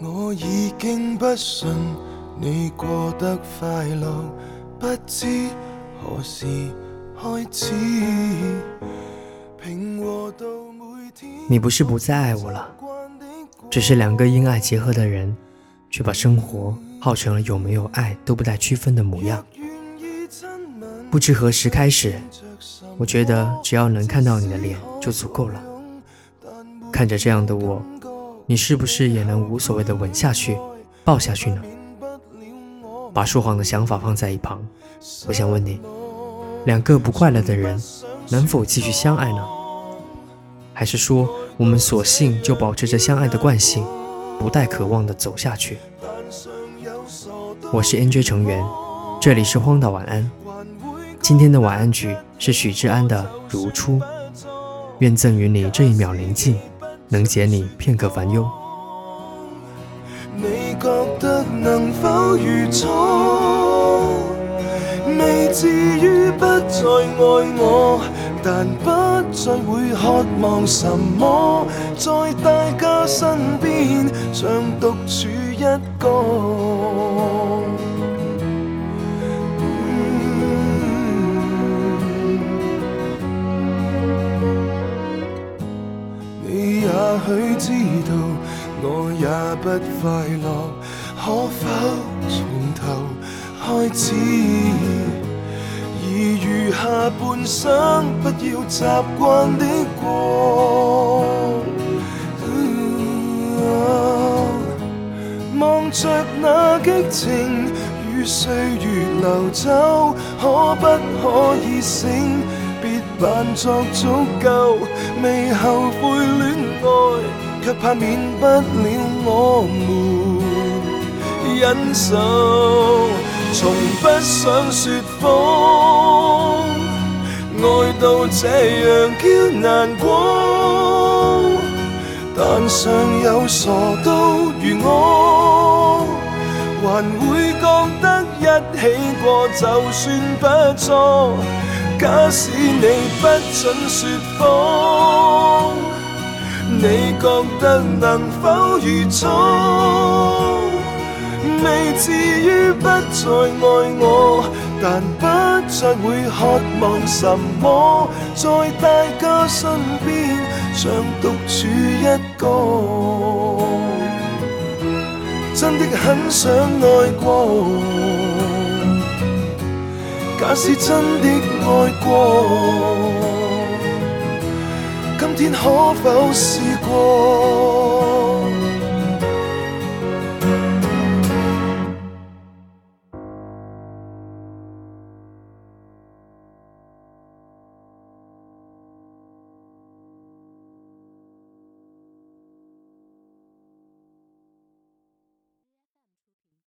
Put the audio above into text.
我已经不信你过得快乐，不知何时开始。你不是不再爱我了，只是两个因爱结合的人，却把生活耗成了有没有爱都不带区分的模样。不知何时开始，我觉得只要能看到你的脸就足够了。看着这样的我，你是不是也能无所谓的吻下去、抱下去呢？把说谎的想法放在一旁，我想问你：两个不快乐的人，能否继续相爱呢？还是说，我们索性就保持着相爱的惯性，不带渴望的走下去？我是 NJ 成员，这里是荒岛晚安。今天的晚安曲是许志安的《如初》，愿赠予你这一秒宁静，能解你片刻烦忧。你觉得能否如初？未至于不再爱我，但不再会渴望什么，在大家身边像独处一个。知道，我也不快乐，可否从头开始？而余下半生，不要习惯的过。望着那激情与岁月流走，可不可以醒？别扮作足够，未后悔怕免不了我们忍受。从不想说谎，爱到这样叫难过，但尚有傻都如我，还会觉得一起过就算不错。假使你不准说谎，你觉得能否如初？未至于不再爱我，但不再会渴望什么，在大家身边像独处一个，真的很想爱过。假使真的爱过，可否试过？